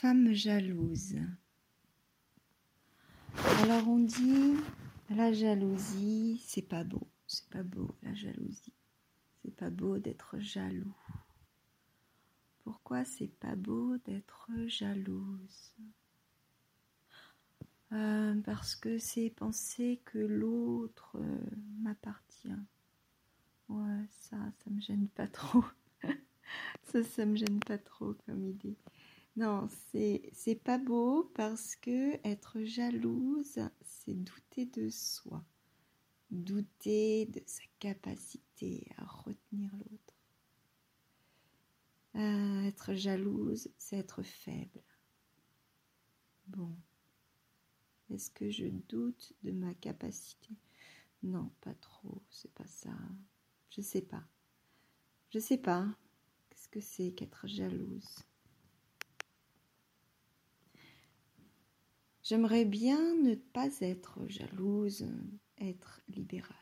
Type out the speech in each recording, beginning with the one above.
Femme jalouse. Alors on dit la jalousie, c'est pas beau, c'est pas beau la jalousie. C'est pas beau d'être jaloux. Pourquoi c'est pas beau d'être jalouse? Euh, Parce que c'est penser que l'autre euh, m'appartient. Ouais, ça, ça me gêne pas trop. ça, ça me gêne pas trop comme idée. Non, c'est pas beau parce que être jalouse, c'est douter de soi, douter de sa capacité à retenir l'autre. Euh, être jalouse, c'est être faible. Bon, est-ce que je doute de ma capacité? Non, pas trop, c'est pas ça. Je sais pas. Je sais pas. Qu'est-ce que c'est qu'être jalouse? J'aimerais bien ne pas être jalouse, être libérale.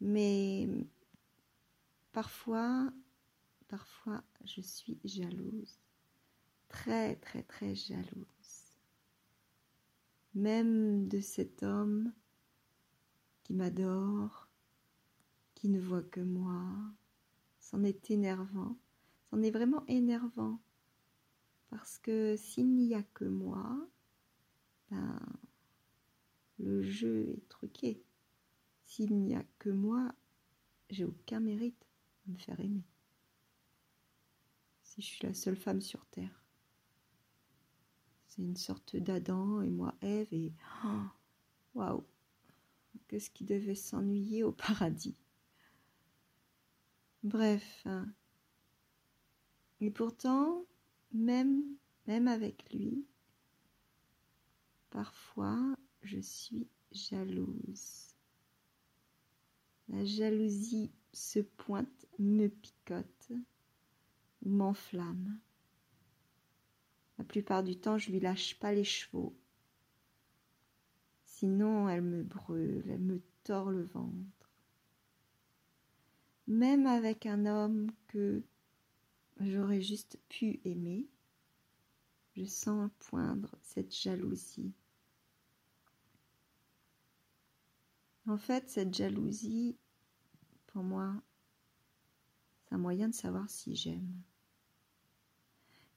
Mais parfois, parfois, je suis jalouse, très, très, très jalouse. Même de cet homme qui m'adore, qui ne voit que moi. C'en est énervant, c'en est vraiment énervant. Parce que s'il n'y a que moi, ben, le jeu est truqué. S'il n'y a que moi, j'ai aucun mérite à me faire aimer. Si je suis la seule femme sur Terre. C'est une sorte d'Adam et moi Ève et waouh, qu'est-ce qui devait s'ennuyer au paradis? Bref. Hein. Et pourtant, même, même avec lui, parfois je suis jalouse. La jalousie se pointe, me picote m'enflamme. La plupart du temps, je lui lâche pas les chevaux. Sinon, elle me brûle, elle me tord le ventre. Même avec un homme que j'aurais juste pu aimer, je sens poindre cette jalousie. En fait, cette jalousie, pour moi, c'est un moyen de savoir si j'aime.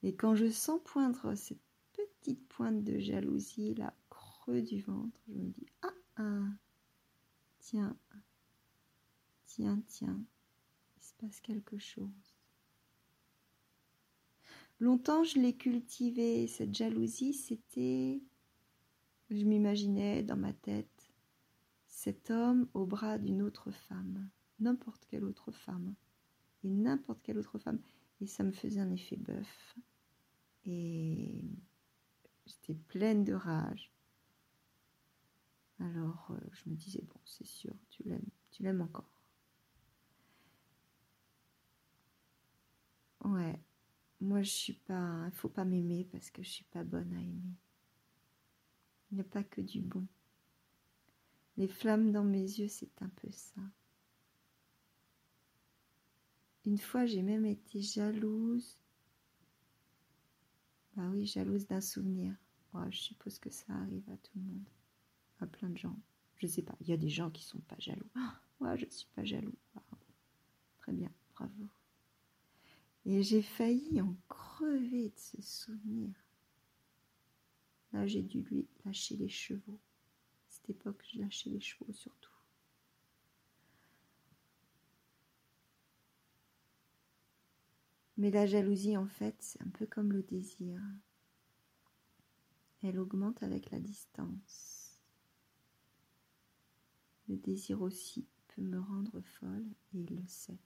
Et quand je sens poindre cette petite pointe de jalousie, là, creux du ventre, je me dis Ah, ah, tiens, tiens, tiens, il se passe quelque chose. Longtemps, je l'ai cultivé, cette jalousie, c'était. Je m'imaginais dans ma tête cet homme au bras d'une autre femme, n'importe quelle autre femme, et n'importe quelle autre femme. Et ça me faisait un effet bœuf. Et j'étais pleine de rage. Alors euh, je me disais, bon, c'est sûr, tu l'aimes, tu l'aimes encore. Ouais, moi, je suis pas. Il faut pas m'aimer parce que je suis pas bonne à aimer. Il n'y a pas que du bon. Les flammes dans mes yeux, c'est un peu ça. Une fois, j'ai même été jalouse. Bah oui, jalouse d'un souvenir. Oh, je suppose que ça arrive à tout le monde, à plein de gens. Je sais pas. Il y a des gens qui sont pas jaloux. Ah, moi, je suis pas jaloux. Très bien, bravo. Et j'ai failli en crever de ce souvenir. Là, j'ai dû lui lâcher les chevaux. À cette époque, je lâchais les chevaux surtout. Mais la jalousie, en fait, c'est un peu comme le désir. Elle augmente avec la distance. Le désir aussi peut me rendre folle et il le sait.